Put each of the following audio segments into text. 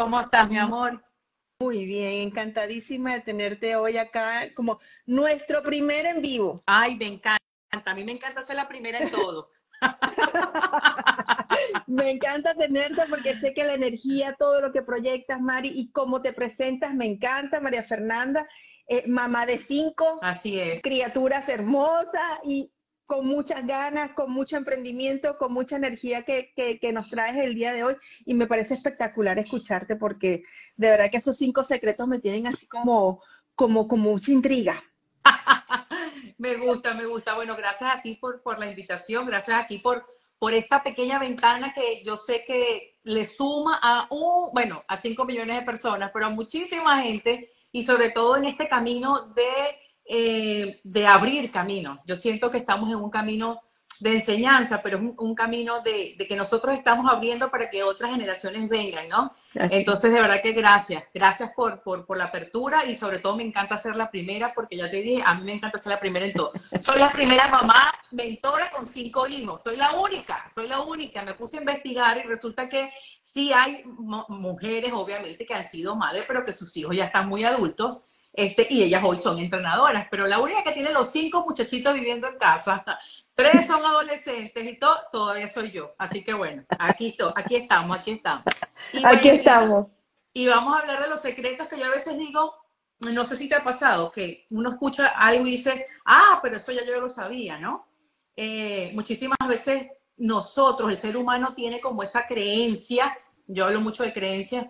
¿Cómo estás, mi amor? Muy bien, encantadísima de tenerte hoy acá como nuestro primer en vivo. Ay, me encanta. A mí me encanta ser la primera en todo. me encanta tenerte porque sé que la energía, todo lo que proyectas, Mari, y cómo te presentas, me encanta, María Fernanda, eh, mamá de cinco. Así es. Criaturas hermosas y con muchas ganas, con mucho emprendimiento, con mucha energía que, que, nos traes el día de hoy y me parece espectacular escucharte porque de verdad que esos cinco secretos me tienen así como, como, como mucha intriga. me gusta, me gusta. Bueno, gracias a ti por, por la invitación, gracias a ti por, por esta pequeña ventana que yo sé que le suma a, un, bueno, a cinco millones de personas, pero a muchísima gente y sobre todo en este camino de eh, de abrir camino. Yo siento que estamos en un camino de enseñanza, pero es un, camino de, que nosotros estamos abriendo para que otras generaciones vengan, ¿no? Entonces, de verdad que gracias. Gracias por, por, la apertura y sobre todo me encanta ser la primera porque ya te dije, a mí me encanta ser la primera en todo. Soy la primera mamá mentora con cinco hijos. Soy la única, soy la única. Me puse a investigar y resulta que sí hay mujeres, obviamente, que han sido madres, pero que sus hijos ya están muy adultos este, y ellas hoy son entrenadoras, pero la única que tiene los cinco muchachitos viviendo en casa, tres son adolescentes y todo, todavía soy yo. Así que bueno, aquí, aquí estamos, aquí estamos. aquí estamos. Y vamos a hablar de los secretos que yo a veces digo, no sé si te ha pasado, que uno escucha algo y dice, ah, pero eso ya yo lo sabía, ¿no? Eh, muchísimas veces nosotros, el ser humano, tiene como esa creencia, yo hablo mucho de creencias,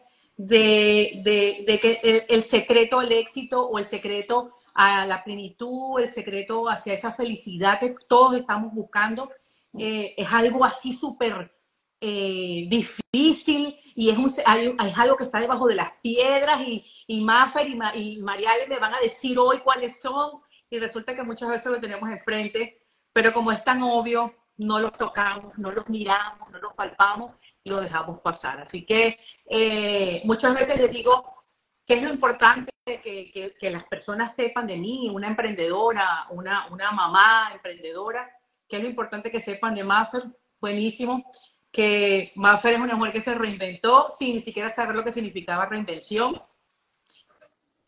de, que el, secreto al éxito o el secreto a la plenitud, el secreto hacia esa felicidad que todos estamos buscando, eh, es algo así súper eh, difícil y es, un, es algo que está debajo de las piedras y, y Maffer y, y Mariale me van a decir hoy cuáles son y resulta que muchas veces lo tenemos enfrente, pero como es tan obvio, no los tocamos, no los miramos, no los palpamos y lo dejamos pasar. Así que eh, muchas veces les digo que es lo importante que, que, las personas sepan de mí, una emprendedora, una, una mamá emprendedora, que es lo importante que sepan de Maffer, buenísimo, que Maffer es una mujer que se reinventó sin ni siquiera saber lo que significaba reinvención.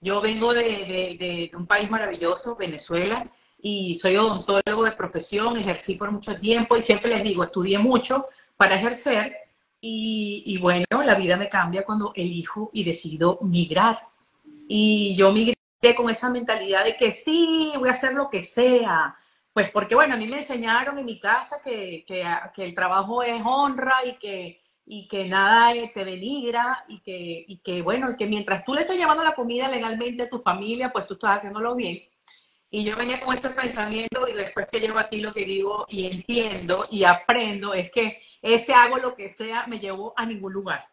Yo vengo de, de, de un país maravilloso, Venezuela, y soy odontólogo de profesión, ejercí por mucho tiempo y siempre les digo, estudié mucho para ejercer, y, bueno, la vida me cambia cuando elijo y decido migrar. Y yo migré con esa mentalidad de que sí, voy a hacer lo que sea. Pues porque, bueno, a mí me enseñaron en mi casa que, que, el trabajo es honra y que, y que nada te denigra y que, y que, bueno, que mientras tú le estás llevando la comida legalmente a tu familia, pues tú estás haciéndolo bien. Y yo venía con ese pensamiento y después que llevo aquí lo que digo y entiendo y aprendo es que ese hago lo que sea me llevó a ningún lugar.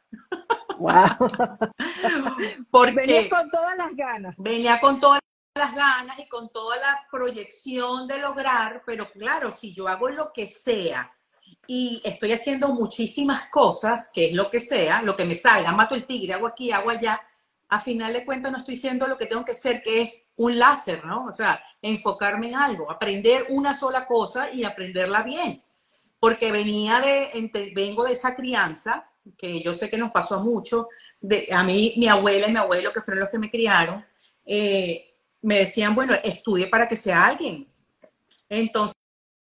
Wow. Porque venía con todas las ganas. Venía con todas las ganas y con toda la proyección de lograr, pero claro, si yo hago lo que sea y estoy haciendo muchísimas cosas, que es lo que sea, lo que me salga, mato el tigre, hago aquí, hago allá, a final de cuentas no estoy siendo lo que tengo que ser, que es un láser, ¿no? O sea, enfocarme en algo, aprender una sola cosa y aprenderla bien porque venía de, vengo de esa crianza, que yo sé que nos pasó a mucho, de, a mí, mi abuela y mi abuelo, que fueron los que me criaron, eh, me decían, bueno, estudie para que sea alguien. Entonces,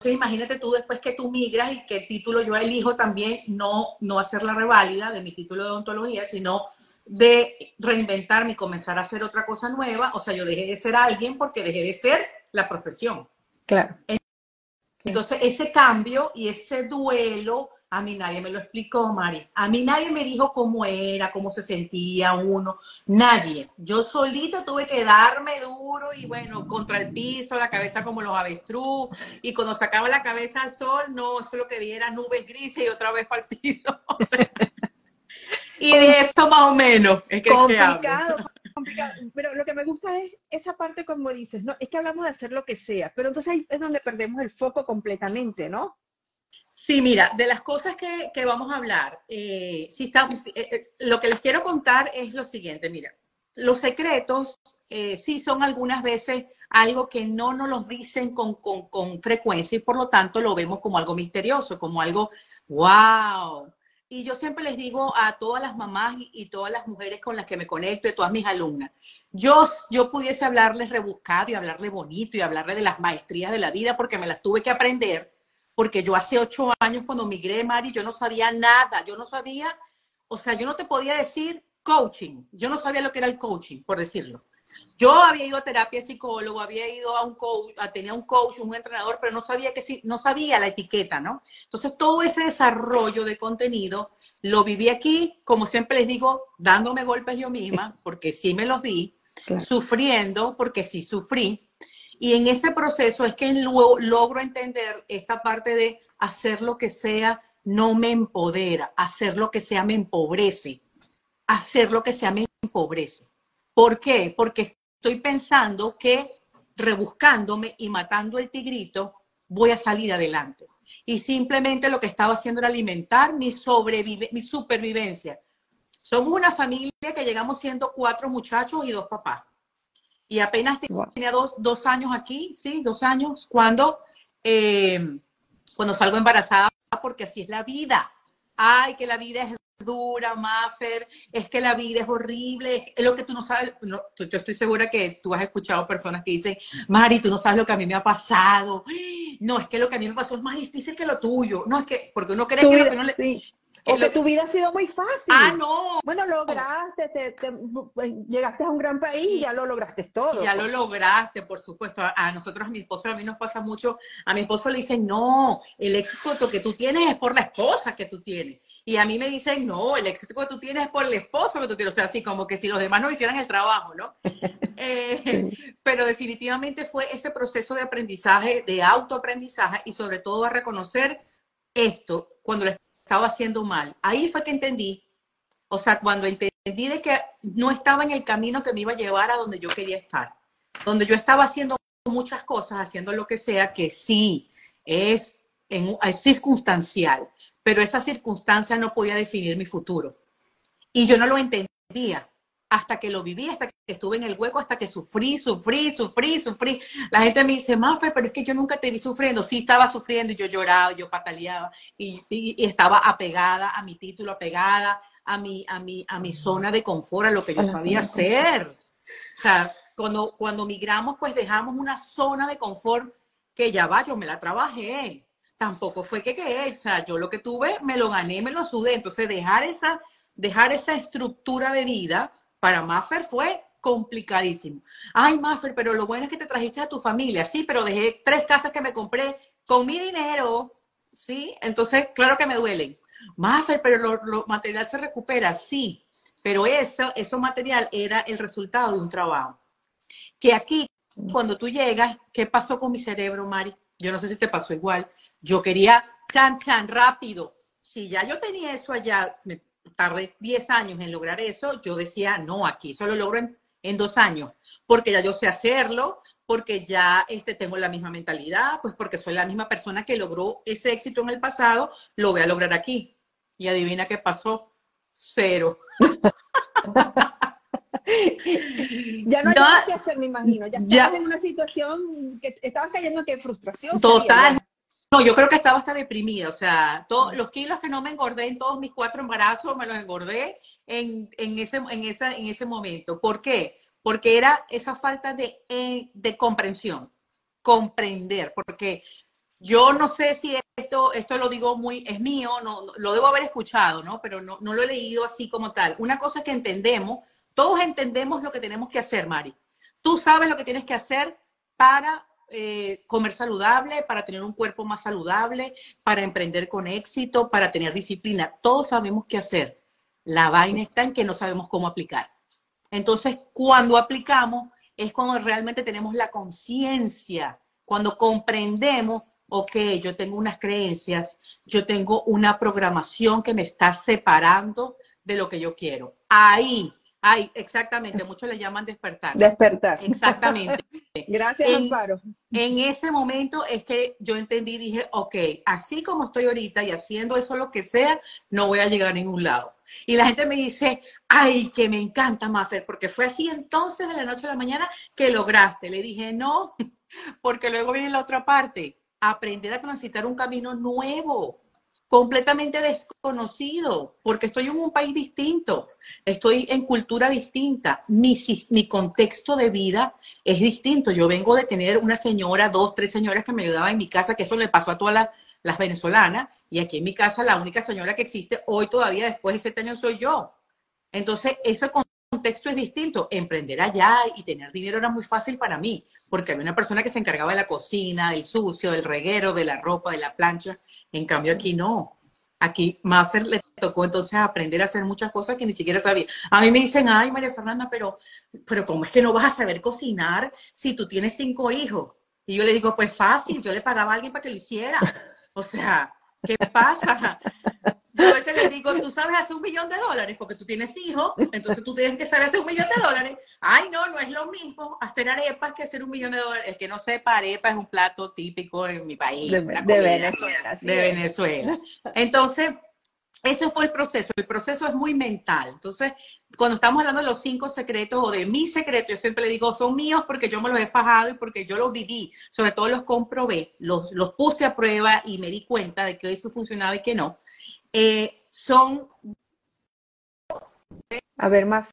imagínate tú después que tú migras y que el título yo elijo también no, no hacer la reválida de mi título de odontología, sino de reinventarme y comenzar a hacer otra cosa nueva. O sea, yo dejé de ser alguien porque dejé de ser la profesión. Claro. Ese cambio y ese duelo, a mí nadie me lo explicó, Mari. A mí nadie me dijo cómo era, cómo se sentía uno. Nadie. Yo solita tuve que darme duro y bueno, contra el piso, la cabeza como los avestruz. Y cuando sacaba la cabeza al sol, no, eso lo que vi era nubes grises y otra vez para el piso. y de esto más o menos es que, complicado, complicado. Pero lo que me gusta es esa parte como dices, ¿no? Es que hablamos de hacer lo que sea, pero entonces ahí es donde perdemos el foco completamente, ¿no? Sí, mira, de las cosas que, que vamos a hablar, eh, si estamos, eh, eh, lo que les quiero contar es lo siguiente, mira, los secretos sí son algunas veces algo que no nos los dicen con, con, con, frecuencia y por lo tanto lo vemos como algo misterioso, como algo, wow. Y yo siempre les digo a todas las mamás y, todas las mujeres con las que me conecto, y todas mis alumnas, yo, yo pudiese hablarles rebuscado y hablarle bonito y hablarle de las maestrías de la vida porque me las tuve que aprender porque yo hace ocho años cuando migré, Mari, yo no sabía nada, yo no sabía, o sea, yo no te podía decir coaching, yo no sabía lo que era el coaching, por decirlo. Yo había ido a terapia psicólogo, había ido a un coach, tenía un coach, un entrenador, pero no sabía que sí, no sabía la etiqueta, ¿no? Entonces todo ese desarrollo de contenido lo viví aquí, como siempre les digo, dándome golpes yo misma, porque sí me los di, sufriendo, porque sí sufrí, y en ese proceso es que logro entender esta parte de hacer lo que sea no me empodera, hacer lo que sea me empobrece, hacer lo que sea me empobrece. ¿Por qué? Porque estoy pensando que rebuscándome y matando el tigrito voy a salir adelante. Y simplemente lo que estaba haciendo era alimentar mi, sobrevive mi supervivencia. Somos una familia que llegamos siendo cuatro muchachos y dos papás. Y apenas tenía dos, dos, años aquí, sí, dos años, cuando, eh, cuando salgo embarazada, porque así es la vida. Ay, que la vida es dura, Maffer, es que la vida es horrible, es lo que tú no sabes. No, yo estoy segura que tú has escuchado personas que dicen, Mari, tú no sabes lo que a mí me ha pasado. No, es que lo que a mí me pasó es más difícil que lo tuyo. No, es que, porque uno cree que lo que no le. O que tu vida ha sido muy fácil. Ah, no. Bueno, lograste, te, pues, llegaste a un gran país y ya lo lograste todo. Ya lo lograste, por supuesto. A, nosotros, a mi esposo, a mí nos pasa mucho. A mi esposo le dicen, no, el éxito que tú tienes es por la esposa que tú tienes. Y a mí me dicen, no, el éxito que tú tienes es por el esposo que tú tienes. O sea, así como que si los demás no hicieran el trabajo, ¿no? Eh, pero definitivamente fue ese proceso de aprendizaje, de autoaprendizaje y sobre todo a reconocer esto cuando le estaba haciendo mal. Ahí fue que entendí, o sea, cuando entendí de que no estaba en el camino que me iba a llevar a donde yo quería estar, donde yo estaba haciendo muchas cosas, haciendo lo que sea, que sí, es, en, es circunstancial, pero esa circunstancia no podía definir mi futuro. Y yo no lo entendía hasta que lo viví, hasta que estuve en el hueco, hasta que sufrí, sufrí, sufrí, sufrí. La gente me dice, Maffer, pero es que yo nunca te vi sufriendo. Sí, estaba sufriendo y yo lloraba, yo pataleaba y, y, estaba apegada a mi título, apegada a mi, a mi, a mi zona de confort, a lo que yo sabía hacer. O sea, cuando, cuando migramos, pues dejamos una zona de confort que ya va, yo me la trabajé. Tampoco fue que, que, o sea, yo lo que tuve, me lo gané, me lo sudé. Entonces, dejar esa, dejar esa estructura de vida para Maffer fue complicadísimo. Ay, Maffer, pero lo bueno es que te trajiste a tu familia. Sí, pero dejé tres casas que me compré con mi dinero. Sí, entonces, claro que me duelen. Maffer, pero lo, material se recupera. Sí, pero eso, eso material era el resultado de un trabajo. Que aquí, cuando tú llegas, ¿qué pasó con mi cerebro, Mari? Yo no sé si te pasó igual. Yo quería tan, tan rápido. Si ya yo tenía eso allá, me tardé 10 años en lograr eso, yo decía, no, aquí eso lo logro en, dos años, porque ya yo sé hacerlo, porque ya este, tengo la misma mentalidad, pues porque soy la misma persona que logró ese éxito en el pasado, lo voy a lograr aquí. Y adivina qué pasó, cero. ya no hay nada que hacer, me imagino. Ya estabas en una situación que estabas cayendo en que frustración. Total. No, yo creo que estaba hasta deprimida, o sea, todos los kilos que no me engordé en todos mis cuatro embarazos, me los engordé en, ese, en, esa, en ese momento. ¿Por qué? Porque era esa falta de, eh, de comprensión, comprender, porque yo no sé si esto, esto lo digo muy, es mío, no, lo debo haber escuchado, ¿no? Pero no, no lo he leído así como tal. Una cosa es que entendemos, todos entendemos lo que tenemos que hacer, Mari. Tú sabes lo que tienes que hacer para eh, comer saludable, para tener un cuerpo más saludable, para emprender con éxito, para tener disciplina. Todos sabemos qué hacer. La vaina está en que no sabemos cómo aplicar. Entonces, cuando aplicamos, es cuando realmente tenemos la conciencia, cuando comprendemos, ok, yo tengo unas creencias, yo tengo una programación que me está separando de lo que yo quiero. Ahí, ahí, exactamente, muchos le llaman despertar. Despertar. Exactamente. Gracias, En- Amparo. En ese momento es que yo entendí, dije, ok, así como estoy ahorita y haciendo eso lo que sea, no voy a llegar a ningún lado. Y la gente me dice, ay, que me encanta, Maffer, porque fue así entonces de la noche a la mañana que lograste. Le dije, no, porque luego viene la otra parte, aprender a transitar un camino nuevo, completamente desconocido, porque estoy en un país distinto, estoy en cultura distinta, mi, mi contexto de vida es distinto. Yo vengo de tener una señora, dos, tres señoras que me ayudaban en mi casa, que eso le pasó a todas las, las venezolanas, y aquí en mi casa la única señora que existe hoy todavía, después de siete años, soy yo. Entonces, ese contexto es distinto. Emprender allá y tener dinero era muy fácil para mí, porque había una persona que se encargaba de la cocina, del sucio, del reguero, de la ropa, de la plancha. En cambio, aquí no. Aquí Maffer le tocó entonces aprender a hacer muchas cosas que ni siquiera sabía. A mí me dicen, ay, María Fernanda, pero, pero ¿cómo es que no vas a saber cocinar si tú tienes cinco hijos? Y yo le digo, pues fácil, yo le pagaba a alguien para que lo hiciera. O sea, ¿qué pasa? Yo a veces les digo, tú sabes hacer un millón de dólares porque tú tienes hijos, entonces tú tienes que saber hacer un millón de dólares. Ay, no, no es lo mismo hacer arepas que hacer un millón de dólares. El que no sepa, arepa es un plato típico en mi país. De, de Venezuela. de. Venezuela. Entonces, ese fue el proceso. El proceso es muy mental. Entonces, cuando estamos hablando de los cinco secretos o de mis secretos, yo siempre le digo, son míos porque yo me los he fajado y porque yo los viví. Sobre todo los comprobé, los, los puse a prueba y me di cuenta de que eso funcionaba y que no. Eh, son A ver, más.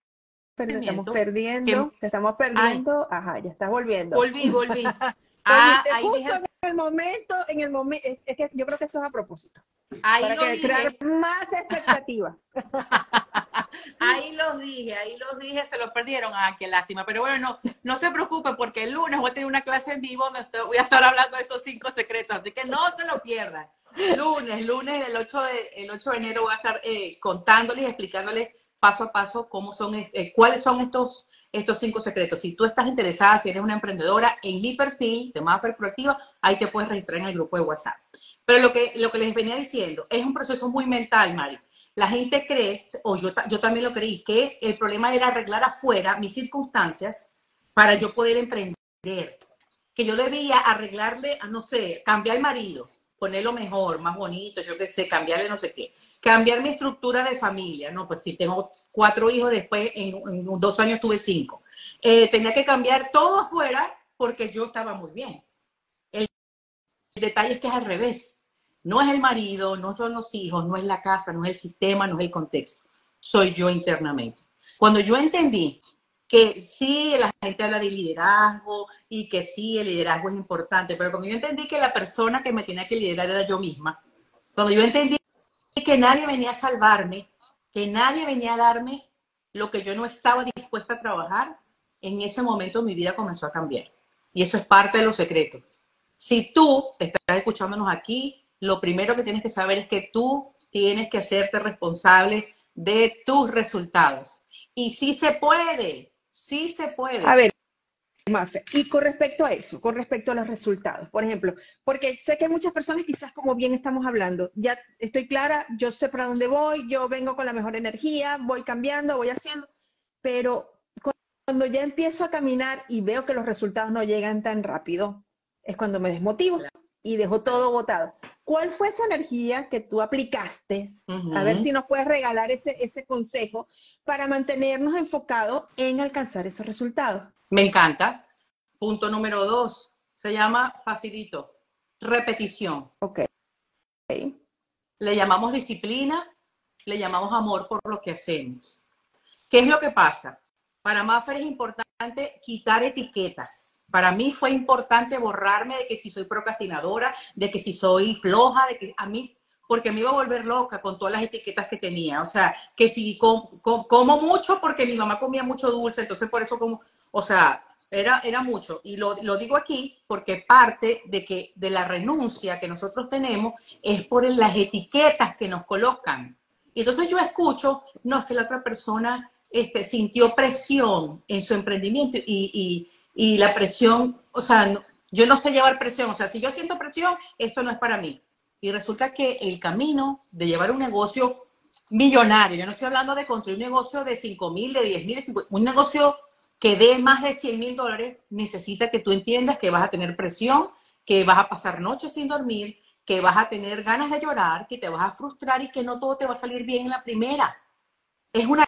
Te estamos perdiendo, te estamos perdiendo. Ajá, ya estás volviendo. Volví, volví. Ah, justo dije- en el momento, en el momento, es, es que yo creo que esto es a propósito, ahí para que crear más expectativa. ahí los dije, ahí los dije, se los perdieron. Ah, qué lástima. Pero bueno, no, no se preocupe porque el lunes voy a tener una clase en vivo donde estoy- voy a estar hablando de estos cinco secretos, así que no se lo pierdan. Lunes, lunes, el 8 de, el 8 de enero voy a estar eh, contándoles y explicándoles paso a paso cómo son, eh, cuáles son estos, estos cinco secretos. Si tú estás interesada, si eres una emprendedora, en mi perfil de Maffer Proactiva, ahí te puedes registrar en el grupo de WhatsApp. Pero lo que, lo que les venía diciendo, es un proceso muy mental, Mari. La gente cree, o yo, yo también lo creí, que el problema era arreglar afuera mis circunstancias para yo poder emprender. Que yo debía arreglarle, no sé, cambiar el marido, ponerlo mejor, más bonito, yo qué sé, cambiarle no sé qué. Cambiar mi estructura de familia, no, pues si tengo cuatro hijos, después en, dos años tuve cinco. Eh, tenía que cambiar todo afuera porque yo estaba muy bien. El detalle es que es al revés. No es el marido, no son los hijos, no es la casa, no es el sistema, no es el contexto. Soy yo internamente. Cuando yo entendí que sí, la gente habla de liderazgo y que sí, el liderazgo es importante, pero cuando yo entendí que la persona que me tenía que liderar era yo misma, cuando yo entendí que nadie venía a salvarme, que nadie venía a darme lo que yo no estaba dispuesta a trabajar, en ese momento mi vida comenzó a cambiar. Y eso es parte de los secretos. Si tú estás escuchándonos aquí, lo primero que tienes que saber es que tú tienes que hacerte responsable de tus resultados. Y sí se puede, sí se puede. A ver, Mafe, y con respecto a eso, con respecto a los resultados, por ejemplo, porque sé que muchas personas, quizás como bien estamos hablando, ya estoy clara, yo sé para dónde voy, yo vengo con la mejor energía, voy cambiando, voy haciendo, pero cuando ya empiezo a caminar y veo que los resultados no llegan tan rápido, es cuando me desmotivo y dejo todo botado. ¿Cuál fue esa energía que tú aplicaste? A ver si nos puedes regalar ese, ese consejo para mantenernos enfocados en alcanzar esos resultados. Me encanta. Punto número dos, se llama facilito, repetición. Ok. Ok. Le llamamos disciplina, le llamamos amor por lo que hacemos. ¿Qué es lo que pasa? Para Maffer es importante quitar etiquetas. Para mí fue importante borrarme de que si soy procrastinadora, de que si soy floja, de que a mí, porque me iba a volver loca con todas las etiquetas que tenía. O sea, que si com- com- como mucho porque mi mamá comía mucho dulce, entonces por eso como, o sea, era, era mucho. Y lo, lo digo aquí porque parte de, que, de la renuncia que nosotros tenemos es por las etiquetas que nos colocan. Y entonces yo escucho, no, es que la otra persona este, sintió presión en su emprendimiento y, la presión, o sea, yo no sé llevar presión, o sea, si yo siento presión, esto no es para mí. Y resulta que el camino de llevar un negocio millonario. Yo no estoy hablando de construir un negocio de 5 mil, de 10 mil, un negocio que dé más de 100 mil dólares necesita que tú entiendas que vas a tener presión, que vas a pasar noches sin dormir, que vas a tener ganas de llorar, que te vas a frustrar y que no todo te va a salir bien en la primera. Es una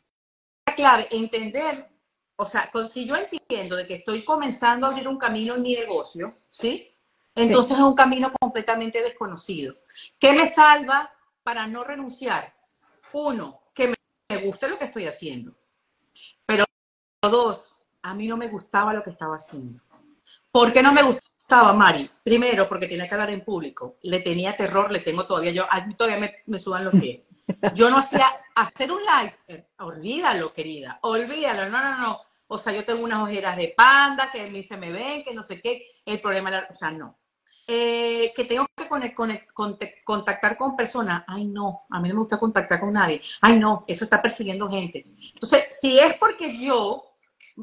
clave entender, o sea, si yo entiendo de que estoy comenzando a abrir un camino en mi negocio, ¿sí? Entonces es un camino completamente desconocido. ¿Qué me salva para no renunciar? Uno, que me guste lo que estoy haciendo. Pero dos, a mí no me gustaba lo que estaba haciendo. ¿Por qué no me gustaba, Mari? Primero, porque tenía que hablar en público. Le tenía terror, le tengo todavía, yo a mí todavía me, me sudan los pies. Yo no hacía, hacer un live, eh, olvídalo, querida, olvídalo, no, no, no. O sea, yo tengo unas ojeras de panda que mí se me ven, que no sé qué. El problema, era, o sea, no. Eh, que tengo que contactar con personas. Ay, no, a mí no me gusta contactar con nadie. Ay, no, eso está persiguiendo gente. Entonces, si es porque yo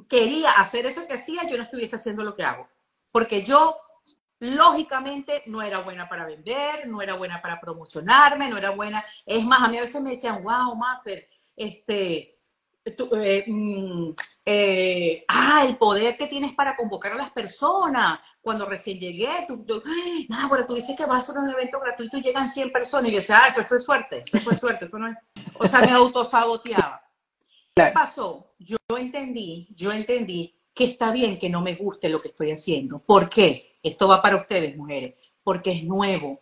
quería hacer eso que hacía, yo no estuviese haciendo lo que hago. Porque yo, lógicamente, no era buena para vender, no era buena para promocionarme, no era buena. Es más, a mí a veces me decían, wow, Maffer, este, eh, mm, eh, ah, el poder que tienes para convocar a las personas. Cuando recién llegué, tú, tú, nada, bueno, tú dices que vas a un evento gratuito y llegan 100 personas. Y yo decía, ah, eso fue suerte, eso fue suerte, eso no es. O sea, me autosaboteaba. ¿Qué pasó? Yo entendí, yo entendí que está bien que no me guste lo que estoy haciendo. ¿Por qué? Esto va para ustedes, mujeres. Porque es nuevo,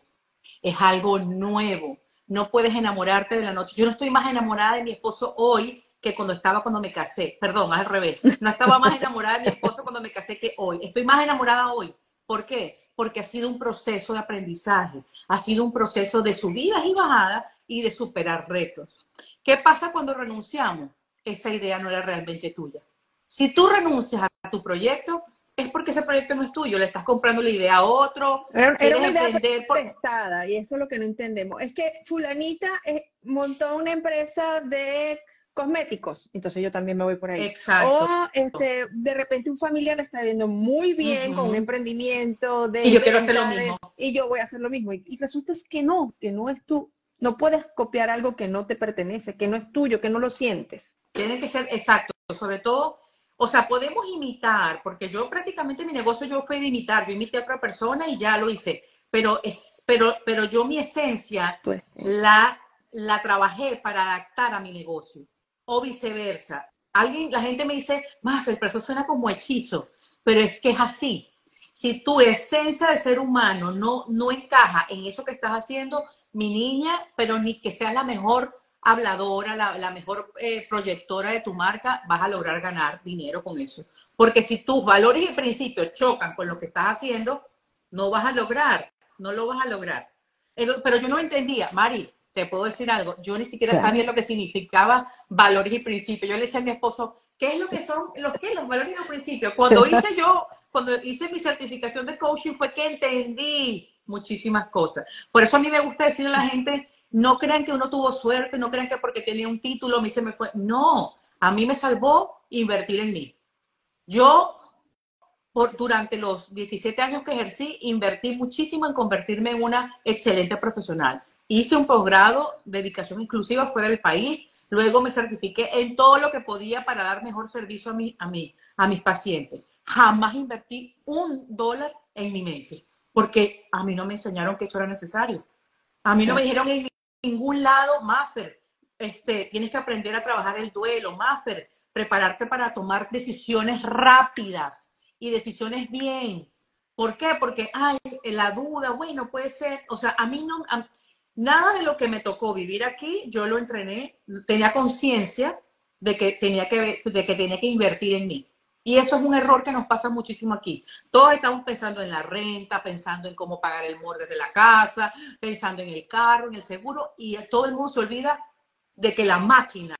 es algo nuevo. No puedes enamorarte de la noche. Yo no estoy más enamorada de mi esposo hoy que cuando estaba cuando me casé. Perdón, al revés. No estaba más enamorada de mi esposo cuando me casé que hoy. Estoy más enamorada hoy. ¿Por qué? Porque ha sido un proceso de aprendizaje, ha sido un proceso de subidas y bajadas y de superar retos. ¿Qué pasa cuando renunciamos? Esa idea no era realmente tuya. Si tú renuncias a tu proyecto, es porque ese proyecto no es tuyo, le estás comprando la idea a otro. Era, una idea prestada y eso es lo que no entendemos. Es que fulanita eh, montó una empresa de cosméticos, entonces yo también me voy por ahí. Exacto. O este, de repente un familiar le está viendo muy bien con un emprendimiento de... Y yo quiero hacer lo mismo. y yo voy a hacer lo mismo. Y, resulta es que no, que no es tú. No puedes copiar algo que no te pertenece, que no es tuyo, que no lo sientes. Tiene que ser exacto, sobre todo, o sea, podemos imitar, porque yo prácticamente mi negocio yo fui de imitar, yo imité a otra persona y ya lo hice, pero, es, pero, pero yo mi esencia la, la trabajé para adaptar a mi negocio o viceversa. Alguien, la gente me dice, Maffer, pero eso suena como hechizo, pero es que es así. Si tu esencia de ser humano no, no encaja en eso que estás haciendo, mi niña, pero ni que seas la mejor habladora, la, mejor eh, proyectora de tu marca, vas a lograr ganar dinero con eso. Porque si tus valores y principios chocan con lo que estás haciendo, no vas a lograr, no lo vas a lograr. Pero yo no entendía, Mari, te puedo decir algo, yo ni siquiera sabía lo que significaba valores y principios. Yo le decía a mi esposo, ¿qué es lo que son los, ¿qué? los valores y los principios? Cuando hice yo, cuando hice mi certificación de coaching fue que entendí muchísimas cosas. Por eso a mí me gusta decirle a la gente, no crean que uno tuvo suerte, no crean que porque tenía un título a mí se me fue. No, a mí me salvó invertir en mí. Yo, por, durante los 17 años que ejercí, invertí muchísimo en convertirme en una excelente profesional. Hice un posgrado de dedicación inclusiva fuera del país, luego me certifiqué en todo lo que podía para dar mejor servicio a, mí, a, mí, a mis pacientes. Jamás invertí un dólar en mi mente, porque a mí no me enseñaron que eso era necesario. A mí no me dijeron en ningún lado, Maffer, este, tienes que aprender a trabajar el duelo, Maffer, prepararte para tomar decisiones rápidas y decisiones bien. ¿Por qué? Porque, ay, la duda, bueno, puede ser, o sea, a mí no, Nada de lo que me tocó vivir aquí, yo lo entrené, tenía conciencia de que tenía que, de que tenía que invertir en mí. Y eso es un error que nos pasa muchísimo aquí. Todos estamos pensando en la renta, pensando en cómo pagar el mortgage de la casa, pensando en el carro, en el seguro, y todo el mundo se olvida de que la máquina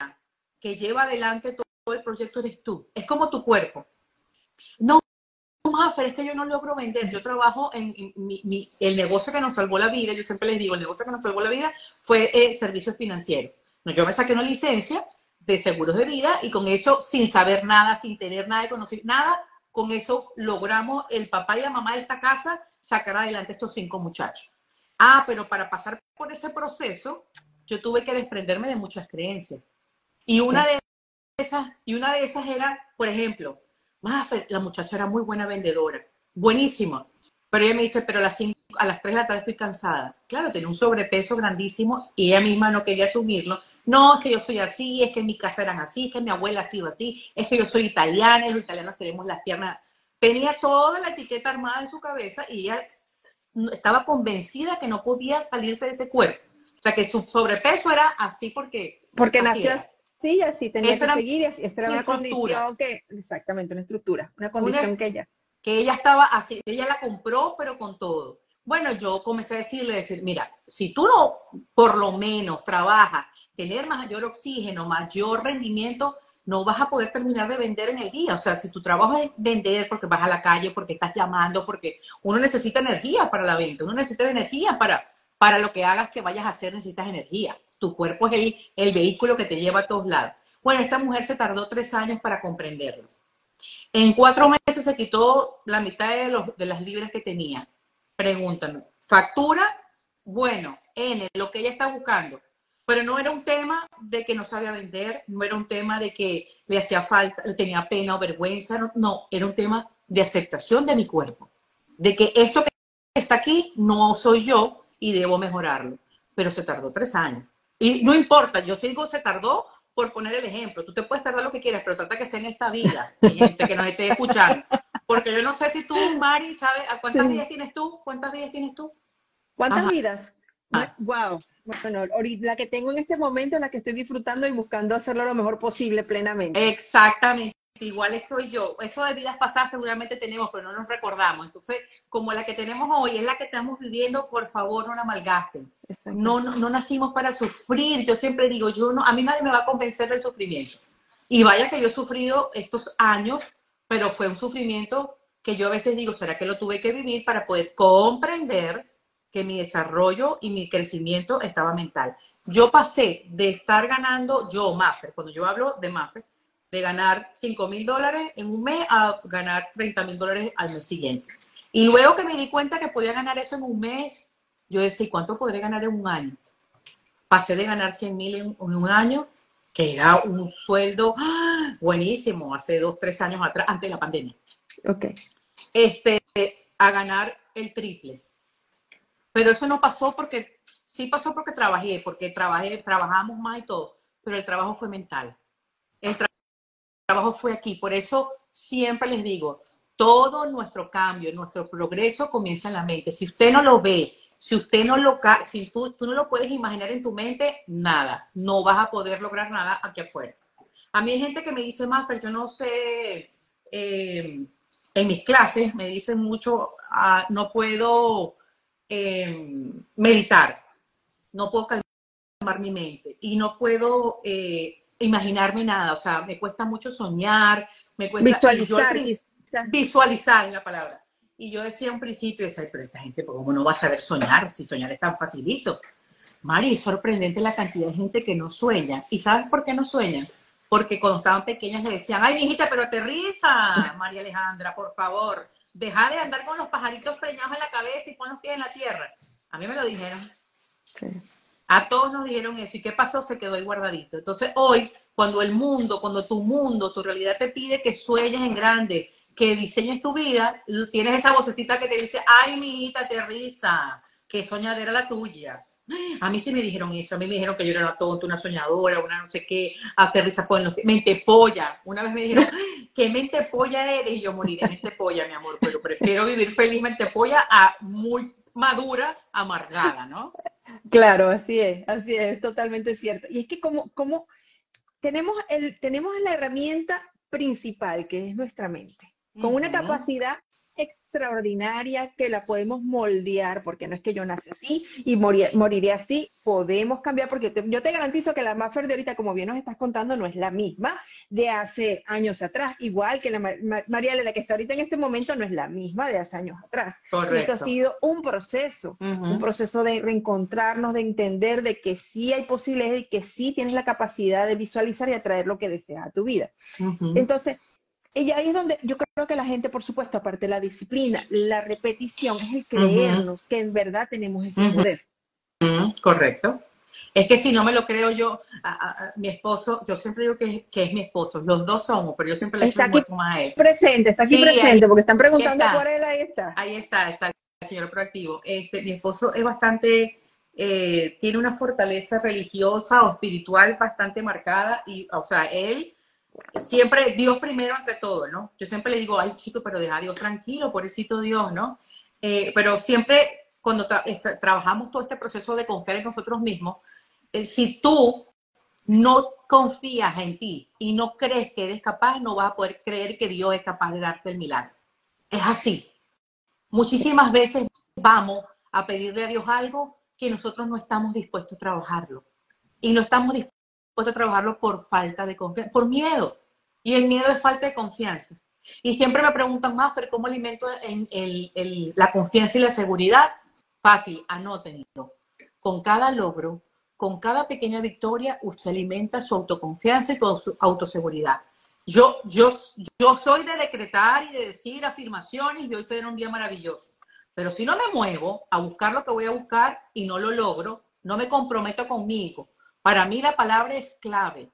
que lleva adelante todo el proyecto eres tú. Es como tu cuerpo. No, Maffer, es que yo no logro vender. Yo trabajo en, el negocio que nos salvó la vida. Yo siempre les digo, el negocio que nos salvó la vida fue eh, servicios financieros. No, yo me saqué una licencia de seguros de vida y con eso, sin saber nada, sin tener nada de conocer, nada, con eso logramos el papá y la mamá de esta casa sacar adelante estos cinco muchachos. Ah, pero para pasar por ese proceso, yo tuve que desprenderme de muchas creencias. Y una de esas, y una de esas era, por ejemplo, la muchacha era muy buena vendedora, buenísima. Pero ella me dice, pero a las, a las 3 de la tarde estoy cansada. Claro, tenía un sobrepeso grandísimo y ella misma no quería asumirlo. No, es que yo soy así, es que en mi casa eran así, es que mi abuela ha sido así, es que yo soy italiana y los italianos tenemos las piernas. Tenía toda la etiqueta armada en su cabeza y ella estaba convencida que no podía salirse de ese cuerpo. O sea, que su sobrepeso era así porque... Porque nació así, así tenía que seguir, y así, esa era una, condición que, exactamente, una estructura, una condición que ella... Que ella estaba así, ella la compró, pero con todo. Bueno, yo comencé a decirle, decir, mira, si tú no, por lo menos, trabajas, tener mayor oxígeno, mayor rendimiento, no vas a poder terminar de vender en el día. O sea, si tu trabajo es vender porque vas a la calle, porque estás llamando, porque uno necesita energía para la venta, uno necesita energía para, para lo que hagas que vayas a hacer, necesitas energía. Tu cuerpo es el, el vehículo que te lleva a todos lados. Bueno, esta mujer se tardó tres años para comprenderlo. En cuatro meses se quitó la mitad de, los, de las libras que tenía. Pregúntame, ¿factura? Bueno, N, lo que ella está buscando. Pero no era un tema de que no sabía vender, no era un tema de que le hacía falta, tenía pena o vergüenza, no, no, era un tema de aceptación de mi cuerpo, de que esto que está aquí no soy yo y debo mejorarlo. Pero se tardó tres años. Y no importa, yo sigo, se tardó por poner el ejemplo. Tú te puedes tardar lo que quieras, pero trata que sea en esta vida, gente que nos esté escuchando. Porque yo no sé si tú, Mari, ¿sabes? ¿Cuántas vidas tienes tú? ¿Cuántas vidas tienes tú? ¿Cuántas vidas? Wow. Ah. Bueno, la que tengo en este momento es la que estoy disfrutando y buscando hacerlo lo mejor posible plenamente. Exactamente. Igual estoy yo. Eso de vidas pasadas seguramente tenemos, pero no nos recordamos. Entonces, como la que tenemos hoy es la que estamos viviendo, por favor, no la malgasten. No, no, no nacimos para sufrir. Yo siempre digo, yo no, a mí nadie me va a convencer del sufrimiento. Y vaya que yo he sufrido estos años, pero fue un sufrimiento que yo a veces digo, ¿será que lo tuve que vivir para poder comprender que mi desarrollo y mi crecimiento estaba mental. Yo pasé de estar ganando, yo, Maffer, cuando yo hablo de Maffer, de ganar 5 mil dólares en un mes a ganar 30 mil dólares al mes siguiente. Y luego que me di cuenta que podía ganar eso en un mes, yo decía, ¿cuánto podré ganar en un año? Pasé de ganar 100 mil en, un año, que era un sueldo ¡ah! buenísimo, hace dos, tres años atrás, antes de la pandemia. Ok. Este, a ganar el triple. Pero eso no pasó porque, sí pasó porque trabajé, porque trabajé, trabajamos más y todo, pero el trabajo fue mental. El trabajo fue aquí. Por eso siempre les digo, todo nuestro cambio, nuestro progreso comienza en la mente. Si usted no lo ve, si usted no lo, si tú, tú no lo puedes imaginar en tu mente, nada, no vas a poder lograr nada aquí afuera. A mí hay gente que me dice, más, pero yo no sé, eh, en mis clases me dicen mucho, ah, no puedo eh, meditar, no puedo calmar mi mente y no puedo eh, imaginarme nada, o sea, me cuesta mucho soñar, me cuesta visualizar, visualizar la palabra. Y yo decía un principio, decía, pero esta gente, ¿cómo no va a saber soñar si soñar es tan facilito? Mari, es sorprendente la cantidad de gente que no sueña. ¿Y sabes por qué no sueñan? Porque cuando estaban pequeñas le decían, ay, hijita, pero aterriza, María Alejandra, por favor deja de andar con los pajaritos preñados en la cabeza y pon los pies en la tierra. A mí me lo dijeron. A todos nos dijeron eso. ¿Y qué pasó? Se quedó ahí guardadito. Entonces hoy, cuando el mundo, cuando tu mundo, tu realidad te pide que sueñes en grande, que diseñes tu vida, tienes esa vocecita que te dice, ay, mi hijita, aterriza, que soñadera la tuya. A mí sí me dijeron eso, a mí me dijeron que yo era una tonta, una soñadora, una no sé qué, aterriza con los mente polla. Una vez me dijeron, ¿qué mente polla eres? Y yo moriré mente polla, mi amor, pero prefiero vivir felizmente polla a muy madura, amargada, ¿no? Claro, así es, así es, totalmente cierto. Y es que como, como tenemos, el, tenemos la herramienta principal, que es nuestra mente, con una capacidad extraordinaria que la podemos moldear, porque no es que yo nací así y moriré así, podemos cambiar, porque yo te garantizo que la Maffer de ahorita, como bien nos estás contando, no es la misma de hace años atrás, igual que la María la que está ahorita en este momento, no es la misma de hace años atrás. Esto ha sido un proceso, un proceso de reencontrarnos, de entender de que sí hay posibilidades y que sí tienes la capacidad de visualizar y atraer lo que deseas a tu vida. Entonces, y ahí es donde yo creo que la gente, por supuesto, aparte de la disciplina, la repetición es el creernos que en verdad tenemos ese poder. correcto. Es que si no me lo creo yo, mi esposo, yo siempre digo que, es mi esposo, los dos somos, pero yo siempre le echo un muerto más a él. Presente, está aquí presente, porque están preguntando por él, ahí está. Ahí está, está el señor proactivo. Este, mi esposo es bastante, eh, tiene una fortaleza religiosa o espiritual bastante marcada, y, o sea, él siempre, Dios primero ante todo, ¿no? Yo siempre le digo, ay chico, pero deja a Dios tranquilo, pobrecito Dios, ¿no? Eh, pero siempre cuando trabajamos todo este proceso de confiar en nosotros mismos, eh, si tú no confías en ti y no crees que eres capaz, no vas a poder creer que Dios es capaz de darte el milagro. Es así. Muchísimas veces vamos a pedirle a Dios algo que nosotros no estamos dispuestos a trabajarlo. Y no estamos dispuestos a trabajarlo por falta de confianza, por miedo. Y el miedo es falta de confianza. Y siempre me preguntan, más, pero ¿cómo alimento en la confianza y la seguridad? Fácil, anótenlo. Con cada logro, con cada pequeña victoria, usted alimenta su autoconfianza y su autoseguridad. Yo, yo, yo soy de decretar y de decir afirmaciones y hoy será un día maravilloso. Pero si no me muevo a buscar lo que voy a buscar y no lo logro, no me comprometo conmigo. Para mí la palabra es clave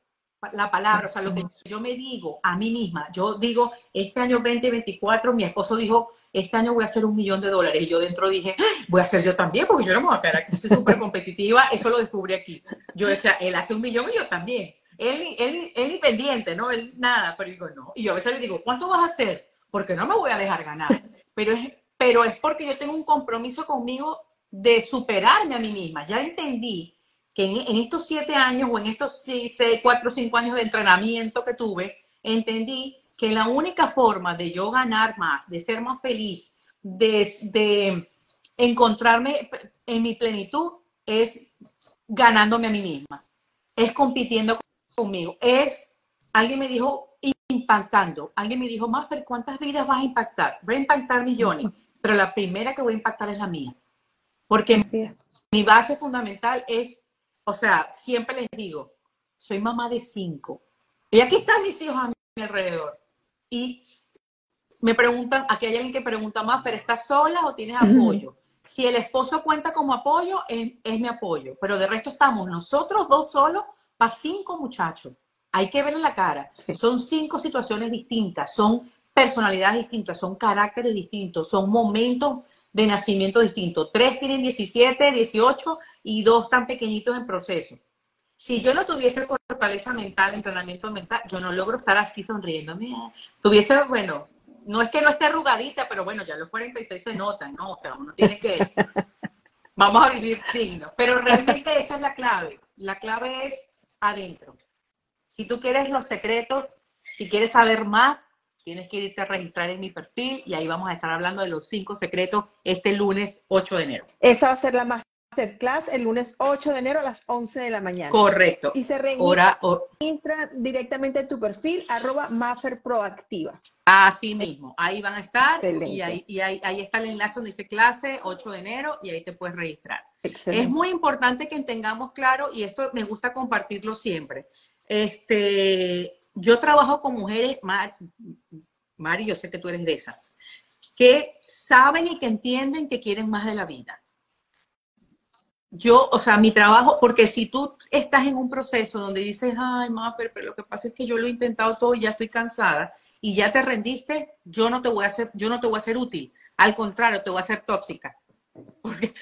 la palabra, o sea, lo que yo me digo a mí misma, yo digo, este año 2024, mi esposo dijo, este año voy a hacer un millón de dólares. Y yo dentro dije, ¡Ah! voy a hacer yo también, porque yo no me voy a quedar aquí, soy súper competitiva, eso lo descubrí aquí. Yo decía, él hace un millón y yo también. Él, él, él independiente, ¿no? Él nada, pero digo, no. Y yo a veces le digo, ¿cuánto vas a hacer? Porque no me voy a dejar ganar. Pero es, pero es porque yo tengo un compromiso conmigo de superarme a mí misma. Ya entendí que en, estos siete años o en estos seis, cuatro o cinco años de entrenamiento que tuve, entendí que la única forma de yo ganar más, de ser más feliz, de, encontrarme en mi plenitud, es ganándome a mí misma, es compitiendo conmigo, es, alguien me dijo, impactando, alguien me dijo, Maffer, ¿cuántas vidas vas a impactar? Voy a impactar millones, pero la primera que voy a impactar es la mía, porque mi base fundamental es o sea, siempre les digo, soy mamá de cinco. Y aquí están mis hijos a mi alrededor. Y me preguntan, aquí hay alguien que pregunta, Maffer, ¿estás sola o tienes apoyo? Si el esposo cuenta como apoyo, es, mi apoyo. Pero de resto estamos nosotros dos solos para cinco muchachos. Hay que ver en la cara. Son cinco situaciones distintas, son personalidades distintas, son caracteres distintos, son momentos de nacimiento distintos. Tres tienen 17, 18 y dos tan pequeñitos en proceso. Si yo no tuviese fortaleza mental, entrenamiento mental, yo no logro estar así sonriéndome. Tuviese, bueno, no es que no esté arrugadita, pero bueno, ya los 46 se notan, ¿no? O sea, uno tiene que, vamos a vivir signos. Pero realmente esa es la clave. La clave es adentro. Si tú quieres los secretos, si quieres saber más, tienes que irte a registrar en mi perfil y ahí vamos a estar hablando de los cinco secretos este lunes 8 de enero. Esa va a ser la más class el lunes 8 de enero a las 11 de la mañana. Correcto. Y se registra directamente en tu perfil, arroba Maffer Proactiva. Así mismo, ahí van a estar y, ahí, ahí, está el enlace donde dice clase 8 de enero y ahí te puedes registrar. Es muy importante que tengamos claro, y esto me gusta compartirlo siempre, este, yo trabajo con mujeres, Mari, yo sé que tú eres de esas, que saben y que entienden que quieren más de la vida yo, o sea, mi trabajo, porque si tú estás en un proceso donde dices, ay, Maffer, pero lo que pasa es que yo lo he intentado todo y ya estoy cansada y ya te rendiste, yo no te voy a hacer, yo no te voy a ser útil. Al contrario, te voy a ser tóxica. Porque,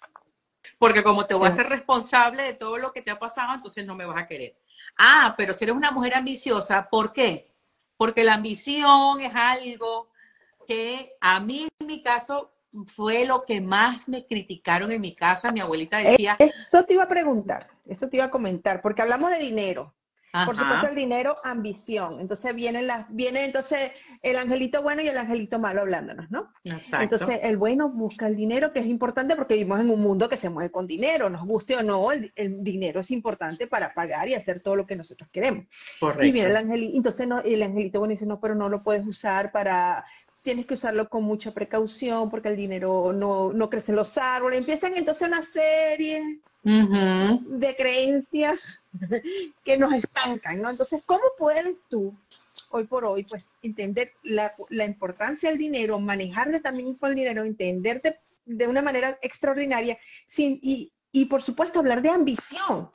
porque como te voy a ser responsable de todo lo que te ha pasado, entonces no me vas a querer. Ah, pero si eres una mujer ambiciosa, ¿por qué? Porque la ambición es algo que a mí, en mi caso, fue lo que más me criticaron en mi casa. Mi abuelita decía... Eso te iba a preguntar, eso te iba a comentar, porque hablamos de dinero. Por supuesto, el dinero, ambición. Entonces viene, la, viene entonces el angelito bueno y el angelito malo hablándonos, ¿no? Exacto. Entonces el bueno busca el dinero, que es importante porque vivimos en un mundo que se mueve con dinero, nos guste o no, el, dinero es importante para pagar y hacer todo lo que nosotros queremos. Correcto. Y viene el angelito, entonces no, el angelito bueno dice, no, pero no lo puedes usar para tienes que usarlo con mucha precaución porque el dinero no, no crece en los árboles. Empiezan entonces una serie de creencias que nos estancan, ¿no? Entonces, ¿cómo puedes tú, hoy por hoy, pues, entender la, la importancia del dinero, manejarte también con el dinero, entenderte de una manera extraordinaria sin, y y por supuesto hablar de ambición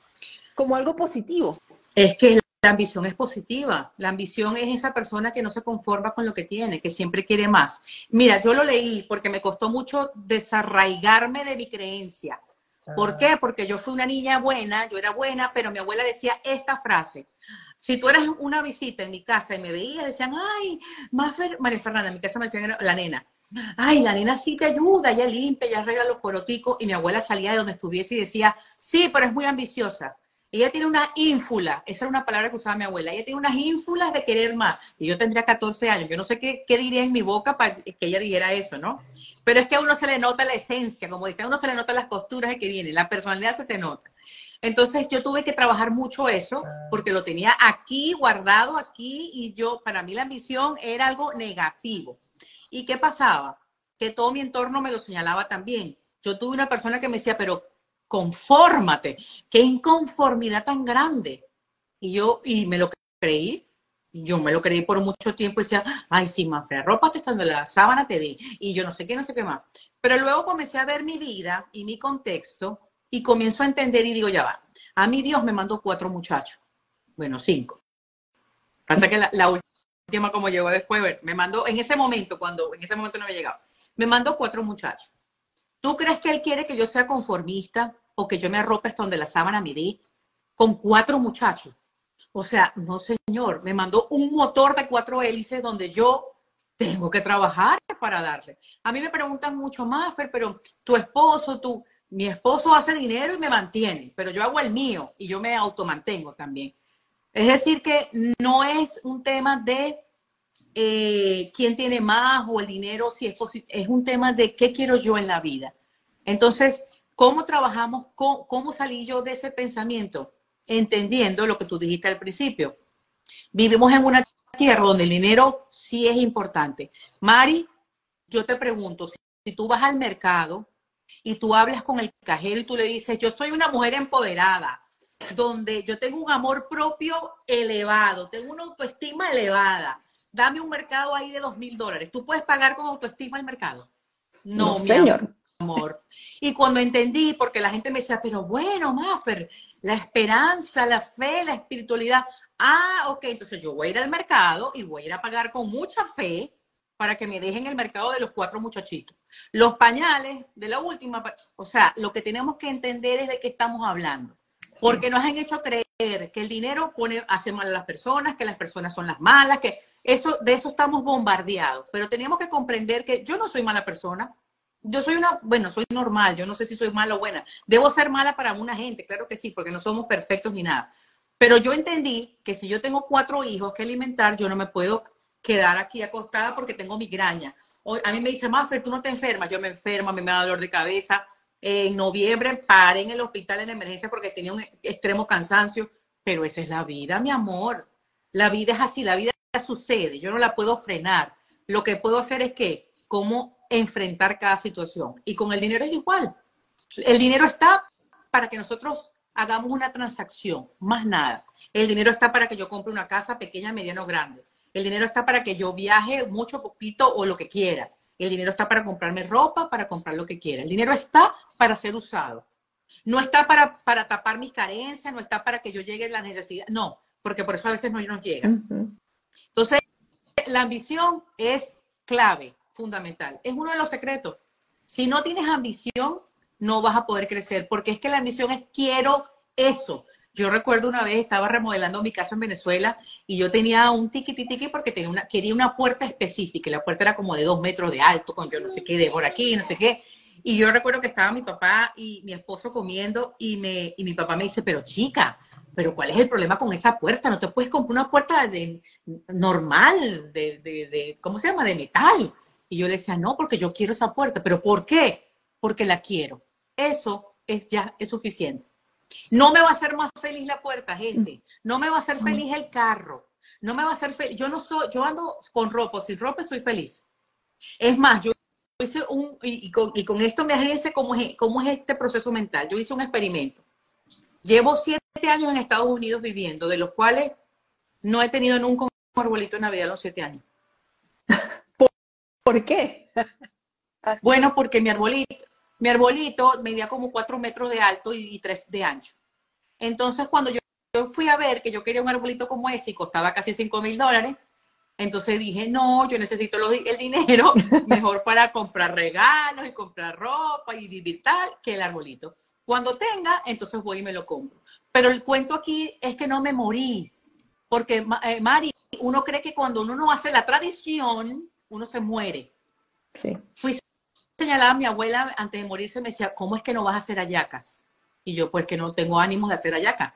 como algo positivo. Es que la ambición es positiva. La ambición es esa persona que no se conforma con lo que tiene, que siempre quiere más. Mira, yo lo leí porque me costó mucho desarraigarme de mi creencia. ¿Por qué? Porque yo fui una niña buena, yo era buena, pero mi abuela decía esta frase. Si tú eras una visita en mi casa y me veías, decían, ay, María Fernanda, en mi casa me decían la nena, ay, la nena sí te ayuda, ella limpia, ella arregla los coroticos, y mi abuela salía de donde estuviese y decía, sí, pero es muy ambiciosa. Ella tiene una ínfula, esa era una palabra que usaba mi abuela, ella tiene unas ínfulas de querer más. Y yo tendría 14 años, yo no sé qué, diría en mi boca para que ella dijera eso, ¿no? Pero es que a uno se le nota la esencia, como dice, a uno se le nota las costuras de que viene, la personalidad se te nota. Entonces yo tuve que trabajar mucho eso porque lo tenía aquí, guardado aquí, y yo, para mí la ambición era algo negativo. ¿Y qué pasaba? Que todo mi entorno me lo señalaba también. Yo tuve una persona que me decía, pero confórmate, qué inconformidad tan grande. Y yo, y me lo creí, yo me lo creí por mucho tiempo y decía, ay, sí, Manfred, ropa te estando la sábana te di, y yo no sé qué, no sé qué más. Pero luego comencé a ver mi vida y mi contexto y comienzo a entender y digo, ya va, a mí Dios me mandó cuatro muchachos, bueno, cinco. Pasa que la, última, como llegó después, me mandó, en ese momento, cuando en ese momento no me llegaba, me mandó cuatro muchachos. ¿Tú crees que él quiere que yo sea conformista o que yo me arrope hasta donde la sábana me di con cuatro muchachos? O sea, no señor, me mandó un motor de cuatro hélices donde yo tengo que trabajar para darle. A mí me preguntan mucho más, Fer, pero tu esposo, tu, mi esposo hace dinero y me mantiene, pero yo hago el mío y yo me automantengo también. Es decir, que no es un tema de eh, quién tiene más o el dinero, si es es un tema de qué quiero yo en la vida. Entonces, ¿cómo trabajamos? ¿Cómo, cómo salí yo de ese pensamiento? Entendiendo lo que tú dijiste al principio. Vivimos en una tierra donde el dinero sí es importante. Mari, yo te pregunto, si tú vas al mercado y tú hablas con el cajero y tú le dices, yo soy una mujer empoderada, donde yo tengo un amor propio elevado, tengo una autoestima elevada, dame un mercado ahí de dos mil dólares. ¿Tú puedes pagar con autoestima el mercado? No, señor. Amor. Y cuando entendí, porque la gente me decía, pero bueno, Maffer, la esperanza, la fe, la espiritualidad. Ah, ok, entonces yo voy a ir al mercado y voy a ir a pagar con mucha fe para que me dejen el mercado de los cuatro muchachitos. Los pañales de la última, o sea, lo que tenemos que entender es de qué estamos hablando. Porque nos han hecho creer que el dinero pone, hace mal a las personas, que las personas son las malas, que eso, de eso estamos bombardeados. Pero tenemos que comprender que yo no soy mala persona. Yo soy una, bueno, soy normal, yo no sé si soy mala o buena. Debo ser mala para una gente, claro que sí, porque no somos perfectos ni nada. Pero yo entendí que si yo tengo cuatro hijos que alimentar, yo no me puedo quedar aquí acostada porque tengo migraña a mí me dice, Maffer, tú no te enfermas. Yo me enfermo, a mí me da dolor de cabeza. En noviembre paré en el hospital en emergencia porque tenía un extremo cansancio. Pero esa es la vida, mi amor. La vida es así, la vida sucede. Yo no la puedo frenar. Lo que puedo hacer es que, cómo enfrentar cada situación. Y con el dinero es igual. El dinero está para que nosotros hagamos una transacción, más nada. El dinero está para que yo compre una casa pequeña, mediana o grande. El dinero está para que yo viaje mucho, poquito o lo que quiera. El dinero está para comprarme ropa, para comprar lo que quiera. El dinero está para ser usado. No está para, para tapar mis carencias, no está para que yo llegue a la necesidad. No, porque por eso a veces no nos llega. Entonces, la ambición es clave, fundamental. Es uno de los secretos. Si no tienes ambición, no vas a poder crecer, porque es que la ambición es quiero eso. Yo recuerdo una vez estaba remodelando mi casa en Venezuela y yo tenía un tiki tiki porque tenía una, quería una puerta específica y la puerta era como de dos metros de alto, con yo no sé qué, de por aquí, no sé qué. Y yo recuerdo que estaba mi papá y mi esposo comiendo y, me, y mi papá me dice, pero chica, pero ¿cuál es el problema con esa puerta? No te puedes comprar una puerta de, normal, de, de, de, ¿cómo se llama? De metal. Y yo le decía, no, porque yo quiero esa puerta. ¿Pero por qué? Porque la quiero. Eso es ya, es suficiente. No me va a hacer más feliz la puerta, gente. No me va a hacer feliz el carro. No me va a hacer feliz. Yo no soy, yo ando con ropa, sin ropa soy feliz. Es más, yo hice un, y, con, esto me agradece cómo es, cómo es este proceso mental. Yo hice un experimento. Llevo siete años en Estados Unidos viviendo, de los cuales no he tenido nunca un arbolito de Navidad los siete años. ¿Por, qué? bueno, porque mi arbolito, mi arbolito medía como cuatro metros de alto y, tres de ancho. Entonces, cuando yo, yo, fui a ver que yo quería un arbolito como ese y costaba casi cinco mil dólares, entonces dije, no, yo necesito el dinero mejor para comprar regalos y comprar ropa y vivir tal que el arbolito. Cuando tenga, entonces voy y me lo compro. Pero el cuento aquí es que no me morí. Porque, eh, Mari, uno cree que cuando uno no hace la tradición, uno se muere. Sí. Fui señalada a mi abuela antes de morirse, me decía, ¿cómo es que no vas a hacer ayacas? Y yo, pues que no tengo ánimos de hacer ayaca.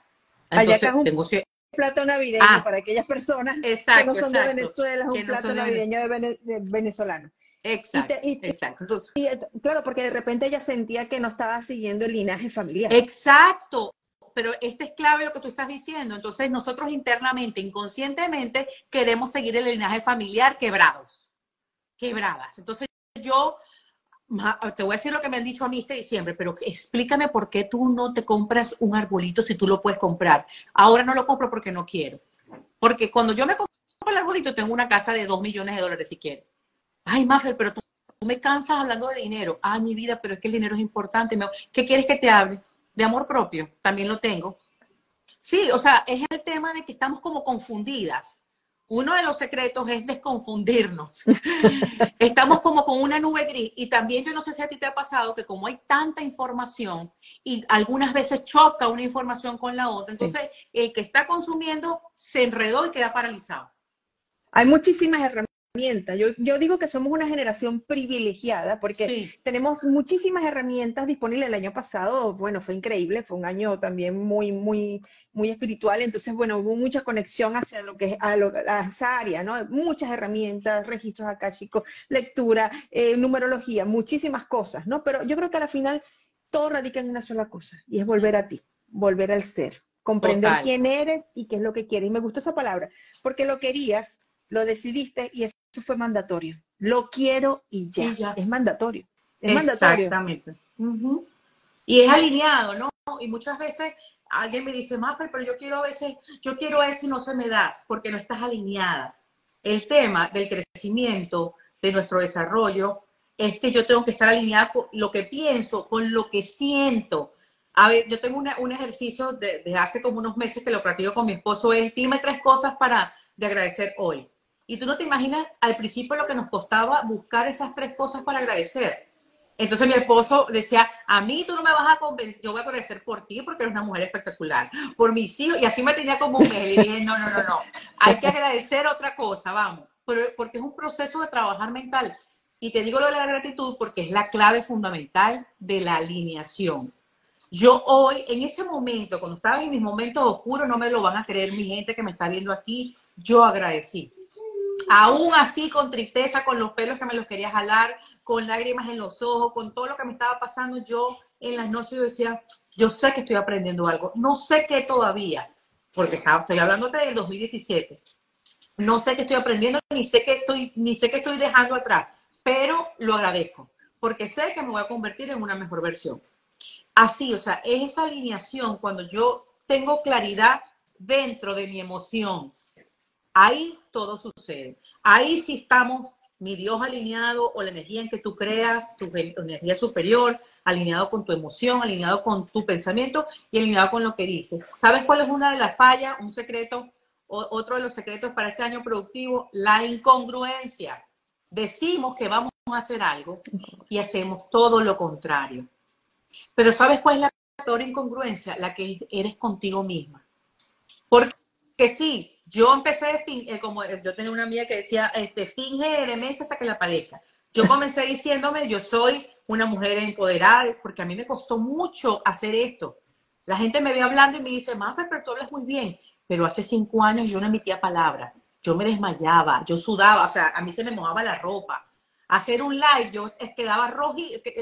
Entonces, es un tengo... plato navideño ah, para aquellas personas que no son de Venezuela, es un plato navideño de venezolano. Exacto, exacto. Eh, claro, porque de repente ella sentía que no estaba siguiendo el linaje familiar. Exacto, pero este es clave lo que tú estás diciendo. Entonces nosotros internamente, inconscientemente, queremos seguir el linaje familiar quebrados, quebradas. Entonces yo te voy a decir lo que me han dicho a mí este diciembre, pero explícame por qué tú no te compras un arbolito si tú lo puedes comprar. Ahora no lo compro porque no quiero. Porque cuando yo me compro el arbolito, tengo una casa de dos millones de dólares si quiero. Ay, Maffer, pero tú, me cansas hablando de dinero. Ay, mi vida, pero es que el dinero es importante. ¿Qué quieres que te hable? De amor propio, también lo tengo. Sí, o sea, es el tema de que estamos como confundidas. Uno de los secretos es desconfundirnos. Estamos como con una nube gris y también yo no sé si a ti te ha pasado que como hay tanta información y algunas veces choca una información con la otra, entonces el que está consumiendo se enredó y queda paralizado. Hay muchísimas herramientas yo, yo, digo que somos una generación privilegiada porque tenemos muchísimas herramientas disponibles. El año pasado, bueno, fue increíble, fue un año también muy, muy, muy espiritual. Entonces, bueno, hubo mucha conexión hacia lo que a, lo, a esa área, ¿no? Muchas herramientas, registros akáshicos, lectura, eh, numerología, muchísimas cosas, ¿no? Pero yo creo que al final todo radica en una sola cosa y es volver a ti, volver al ser, comprender quién eres y qué es lo que quieres. Y me gustó esa palabra, porque lo querías, lo decidiste y es eso fue mandatorio. Lo quiero y ya. Es mandatorio. Es Exactamente. Y es alineado, ¿no? Y muchas veces alguien me dice, Mafer, pero yo quiero a veces, yo quiero eso y no se me da, porque no estás alineada. El tema del crecimiento, de nuestro desarrollo, es que yo tengo que estar alineada con lo que pienso, con lo que siento. A ver, yo tengo un ejercicio desde de hace como unos meses que lo practico con mi esposo, es dime tres cosas para de agradecer hoy. Y tú no te imaginas al principio lo que nos costaba buscar esas tres cosas para agradecer. Entonces mi esposo decía, a mí tú no me vas a convencer, yo voy a agradecer por ti porque eres una mujer espectacular, por mis hijos, y así me tenía como un mes. Y dije, no, no, no, no, hay que agradecer otra cosa, vamos, porque es un proceso de trabajar mental. Y te digo lo de la gratitud porque es la clave fundamental de la alineación. Yo hoy, en ese momento, cuando estaba en mis momentos oscuros, no me lo van a creer mi gente que me está viendo aquí, yo agradecí aún así con tristeza, con los pelos que me los quería jalar, con lágrimas en los ojos, con todo lo que me estaba pasando, yo en las noches yo decía, yo sé que estoy aprendiendo algo, no sé qué todavía, porque estoy hablándote del 2017, no sé qué estoy aprendiendo, ni sé qué estoy, ni sé qué estoy dejando atrás, pero lo agradezco, porque sé que me voy a convertir en una mejor versión. Así, o sea, es esa alineación cuando yo tengo claridad dentro de mi emoción, Ahí todo sucede. Ahí sí estamos, mi Dios alineado o la energía en que tú creas, tu, energía superior, alineado con tu emoción, alineado con tu pensamiento y alineado con lo que dices. ¿Sabes cuál es una de las fallas? Un secreto, otro de los secretos para este año productivo, la incongruencia. Decimos que vamos a hacer algo y hacemos todo lo contrario. Pero ¿sabes cuál es la peor incongruencia? La que eres contigo misma. Porque sí, yo empecé, eh, como eh, yo tenía una amiga que decía, este, finge demencia hasta que la padezca. Yo comencé diciéndome, yo soy una mujer empoderada, porque a mí me costó mucho hacer esto. La gente me ve hablando y me dice, Mafer, pero tú hablas muy bien. Pero hace cinco años yo no emitía palabra. Yo me desmayaba, yo sudaba, o sea, a mí se me mojaba la ropa. Hacer un live, yo quedaba roja,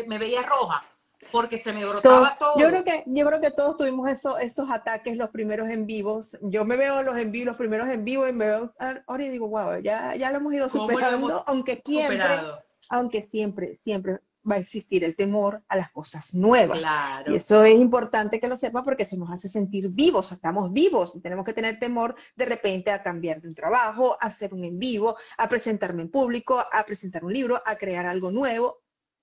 me veía roja porque se me brotaba todo. Yo creo que, yo creo que todos tuvimos eso, esos ataques, los primeros en vivos. Yo me veo los en vivo, los primeros en vivo y me veo ahora y digo, wow, ya, ya lo hemos ido superando, aunque siempre, aunque siempre, siempre va a existir el temor a las cosas nuevas. Y eso es importante que lo sepa porque eso nos hace sentir vivos, estamos vivos y tenemos que tener temor de repente a cambiar de un trabajo, a hacer un en vivo, a presentarme en público, a presentar un libro, a crear algo nuevo.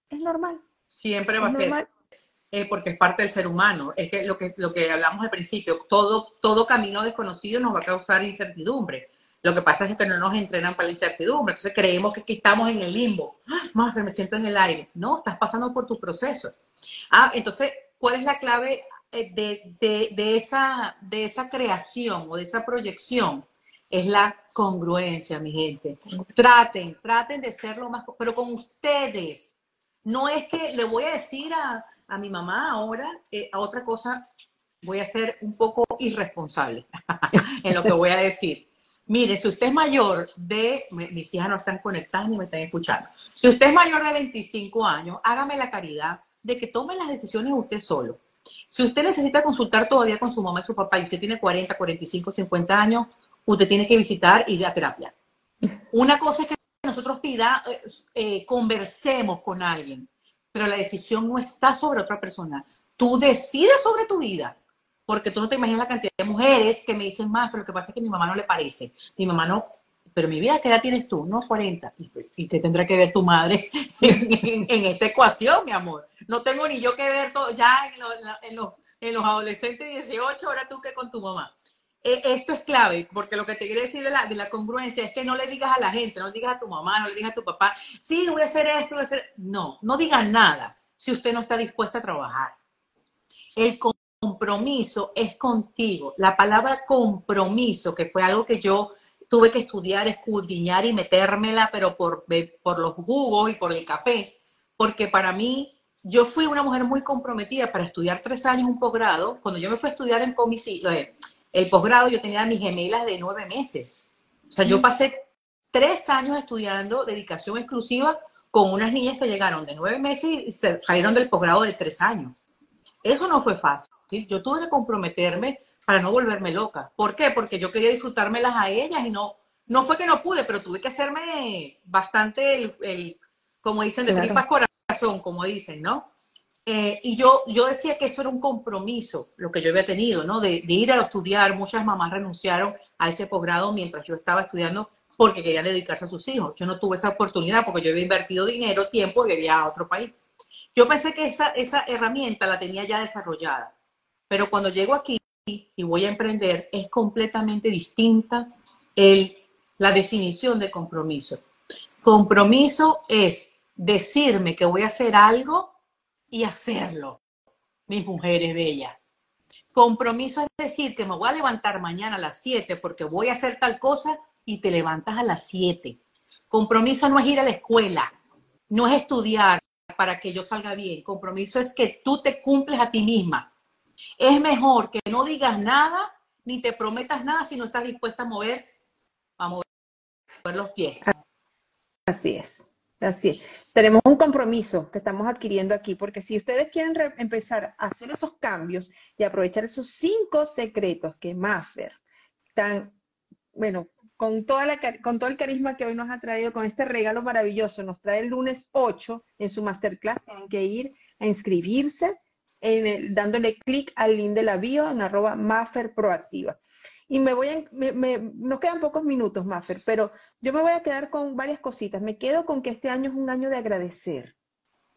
Es normal Siempre va a ser. Eh, porque es parte del ser humano. Es que lo que, lo que hablamos al principio, todo, todo camino desconocido nos va a causar incertidumbre. Lo que pasa es que no nos entrenan para la incertidumbre. Entonces creemos que, estamos en el limbo. Más me siento en el aire. No, estás pasando por tu proceso. Ah, entonces, ¿cuál es la clave eh, de, de, esa, de esa creación o de esa proyección? Es la congruencia, mi gente. Traten, traten de ser lo más, pero con ustedes. No es que le voy a decir a, a mi mamá ahora, eh, a otra cosa, voy a ser un poco irresponsable en lo que voy a decir. Mire, si usted es mayor de, mis hijas no están conectadas ni me están escuchando, si usted es mayor de 25 años, hágame la caridad de que tome las decisiones usted solo. Si usted necesita consultar todavía con su mamá y su papá y usted tiene 40, 45, 50 años, usted tiene que visitar y ir a terapia. Una cosa es que nosotros pida, eh, eh, conversemos con alguien pero la decisión no está sobre otra persona. Tú decides sobre tu vida, porque tú no te imaginas la cantidad de mujeres que me dicen más, pero lo que pasa es que mi mamá no le parece. Mi mamá no, pero mi vida, ¿qué edad tienes tú? No, 40. Y, pues, y te tendrá que ver tu madre en, esta ecuación, mi amor. No tengo ni yo que ver todo, ya en, los, los adolescentes de 18, ahora tú que con tu mamá. E, esto es clave, porque lo que te quiero decir de la, de la congruencia es que no le digas a la gente, no le digas a tu mamá, no le digas a tu papá, sí, voy a hacer esto, voy a hacer... No, no digas nada si usted no está dispuesta a trabajar. El compromiso es contigo. La palabra compromiso, que fue algo que yo tuve que estudiar, escudriñar y metérmela, pero por, por los jugos y por el café, porque para mí yo fui una mujer muy comprometida para estudiar tres años un posgrado. Cuando yo me fui a estudiar en comisión, eh, el posgrado yo tenía mis gemelas de nueve meses. O sea, yo pasé tres años estudiando dedicación exclusiva con unas niñas que llegaron de nueve meses y salieron del posgrado de tres años. Eso no fue fácil. Yo tuve que comprometerme para no volverme loca. ¿Por qué? Porque yo quería disfrutármelas a ellas y no, no fue que no pude, pero tuve que hacerme bastante el, como dicen, de tripas corazón, como dicen, ¿no? Eh, y yo, yo decía que eso era un compromiso, lo que yo había tenido, ¿no? De, ir a estudiar. Muchas mamás renunciaron a ese posgrado mientras yo estaba estudiando porque querían dedicarse a sus hijos. Yo no tuve esa oportunidad porque yo había invertido dinero, tiempo y vivía a otro país. Yo pensé que esa, esa herramienta la tenía ya desarrollada, pero cuando llego aquí y voy a emprender, es completamente distinta el, la definición de compromiso. Compromiso es decirme que voy a hacer algo y hacerlo, mis mujeres bellas. Compromiso es decir que me voy a levantar mañana a las 7 porque voy a hacer tal cosa y te levantas a las 7. Compromiso no es ir a la escuela, no es estudiar para que yo salga bien. Compromiso es que tú te cumples a ti misma. Es mejor que no digas nada ni te prometas nada si no estás dispuesta a mover, a mover los pies. Así es. Así es. Tenemos un compromiso que estamos adquiriendo aquí, porque si ustedes quieren empezar a hacer esos cambios y aprovechar esos cinco secretos que Maffer, tan, bueno, con, toda la, con todo el carisma que hoy nos ha traído, con este regalo maravilloso, nos trae el lunes 8 en su masterclass, tienen que ir a inscribirse en dándole clic al link de la bio en arroba Maffer Proactiva. Y me voy a, me, nos quedan pocos minutos, Maffer, pero yo me voy a quedar con varias cositas. Me quedo con que este año es un año de agradecer.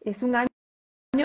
Es un año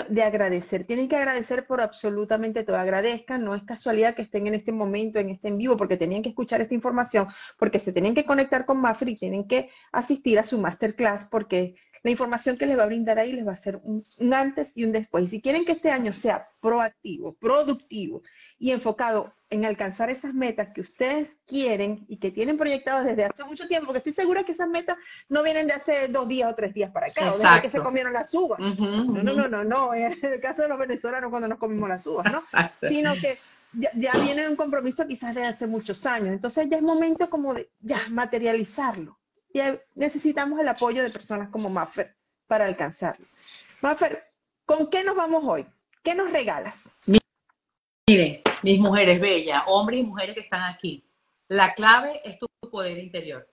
de agradecer. Tienen que agradecer por absolutamente todo. Agradezcan, no es casualidad que estén en este momento, en este en vivo, porque tenían que escuchar esta información, porque se tienen que conectar con Maffer y tienen que asistir a su masterclass, porque la información que les va a brindar ahí les va a ser un, un antes y un después. Y si quieren que este año sea proactivo, productivo y enfocado en alcanzar esas metas que ustedes quieren y que tienen proyectadas desde hace mucho tiempo, porque estoy segura que esas metas no vienen de hace dos días o tres días para acá, o desde que se comieron las uvas. no, no, no, no, no, en el caso de los venezolanos cuando nos comimos las uvas, ¿no? Sino que ya, viene un compromiso quizás de hace muchos años, entonces ya es momento como de ya materializarlo. Y necesitamos el apoyo de personas como Maffer para alcanzarlo. Maffer, ¿con qué nos vamos hoy? ¿Qué nos regalas? Miren, mis mujeres bellas, hombres y mujeres que están aquí, la clave es tu poder interior.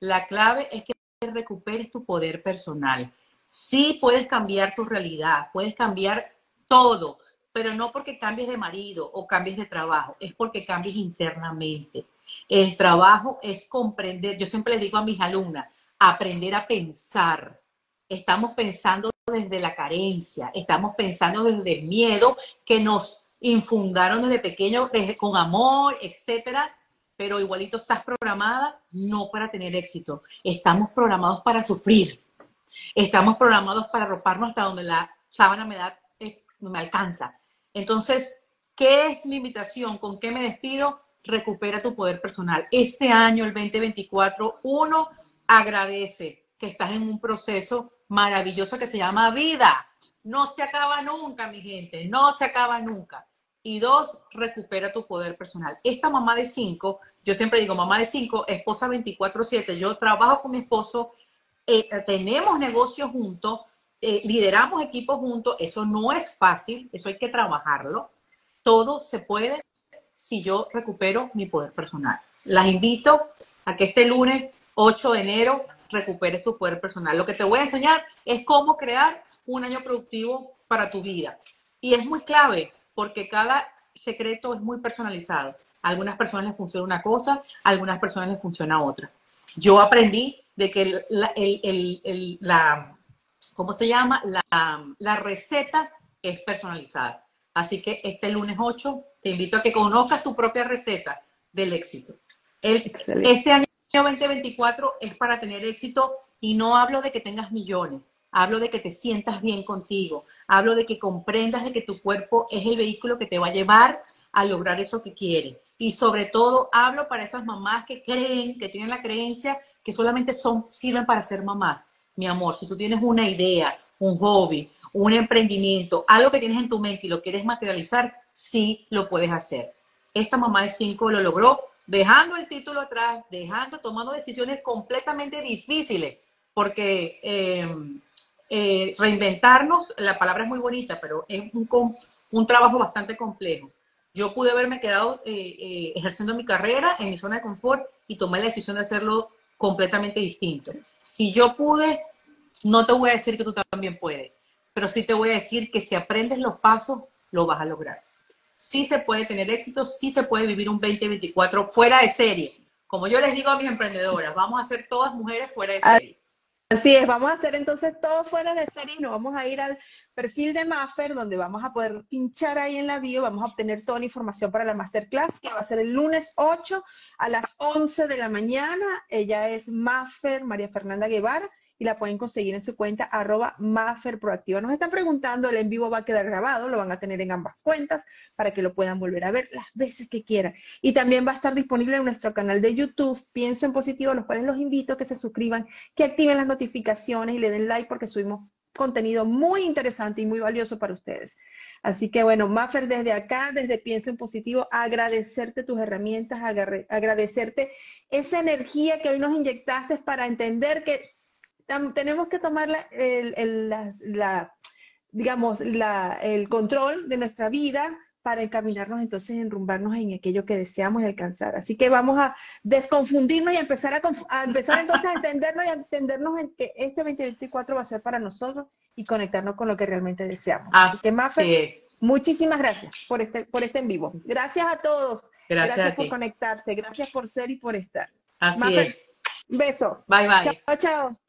La clave es que recuperes tu poder personal. Sí puedes cambiar tu realidad, puedes cambiar todo, pero no porque cambies de marido o cambies de trabajo, es porque cambies internamente. El trabajo es comprender, yo siempre les digo a mis alumnas, aprender a pensar. Estamos pensando desde la carencia, estamos pensando desde el miedo que nos infundaron desde pequeño, con amor, etcétera, pero igualito estás programada no para tener éxito. Estamos programados para sufrir. Estamos programados para roparnos hasta donde la sábana me da, me alcanza. Entonces, ¿qué es mi invitación? ¿Con qué me despido? Recupera tu poder personal. Este año, el 2024, uno agradece que estás en un proceso maravilloso que se llama vida. No se acaba nunca, mi gente, no se acaba nunca. Y dos, recupera tu poder personal. Esta mamá de cinco, yo siempre digo mamá de cinco, esposa 24/7, yo trabajo con mi esposo, eh, tenemos negocios juntos, eh, lideramos equipos juntos, eso no es fácil, eso hay que trabajarlo. Todo se puede si yo recupero mi poder personal. Las invito a que este lunes 8 de enero recuperes tu poder personal. Lo que te voy a enseñar es cómo crear un año productivo para tu vida. Y es muy clave porque cada secreto es muy personalizado. A algunas personas les funciona una cosa, a algunas personas les funciona otra. Yo aprendí de que la, ¿cómo se llama? La, la receta es personalizada. Así que este lunes 8 te invito a que conozcas tu propia receta del éxito. este año 2024 es para tener éxito y no hablo de que tengas millones, hablo de que te sientas bien contigo, hablo de que comprendas de que tu cuerpo es el vehículo que te va a llevar a lograr eso que quieres. Y sobre todo hablo para esas mamás que creen, que tienen la creencia que solamente son, sirven para ser mamás. Mi amor, si tú tienes una idea, un hobby, un emprendimiento, algo que tienes en tu mente y lo quieres materializar, sí lo puedes hacer. Esta mamá de cinco lo logró dejando el título atrás, dejando, tomando decisiones completamente difíciles, porque em, eh, reinventarnos, la palabra es muy bonita, pero es un, un trabajo bastante complejo. Yo pude haberme quedado eh, eh, ejerciendo mi carrera en mi zona de confort y tomé la decisión de hacerlo completamente distinto. Si yo pude, no te voy a decir que tú también puedes, pero sí te voy a decir que si aprendes los pasos, lo vas a lograr sí se puede tener éxito, sí se puede vivir un 2024 fuera de serie. Como yo les digo a mis emprendedoras, vamos a ser todas mujeres fuera de serie. Así es, vamos a hacer entonces todo fuera de serie nos vamos a ir al perfil de Maffer, donde vamos a poder pinchar ahí en la bio, vamos a obtener toda la información para la masterclass, que va a ser el lunes 8 a las 11 de la mañana. Ella es Maffer María Fernanda Guevara y la pueden conseguir en su cuenta arroba Maffer Proactiva. Nos están preguntando, el en vivo va a quedar grabado, lo van a tener en ambas cuentas para que lo puedan volver a ver las veces que quieran. Y también va a estar disponible en nuestro canal de YouTube, Pienso en Positivo, los cuales los invito a que se suscriban, que activen las notificaciones y le den like porque subimos contenido muy interesante y muy valioso para ustedes. Así que bueno, Maffer, desde acá, desde Pienso en Positivo, agradecerte tus herramientas, agradecerte esa energía que hoy nos inyectaste para entender que tenemos que tomar la, el, la, digamos, el control de nuestra vida para encaminarnos entonces, enrumbarnos en aquello que deseamos alcanzar. Así que vamos a desconfundirnos y empezar a, empezar entonces a entendernos y a entendernos en que este 2024 va a ser para nosotros y conectarnos con lo que realmente deseamos. Así, que, Mafe, muchísimas gracias por este, por este en vivo. Gracias a todos. Gracias, por conectarse. Gracias por ser y por estar. Así es. Beso. Bye, bye. Chao, chao.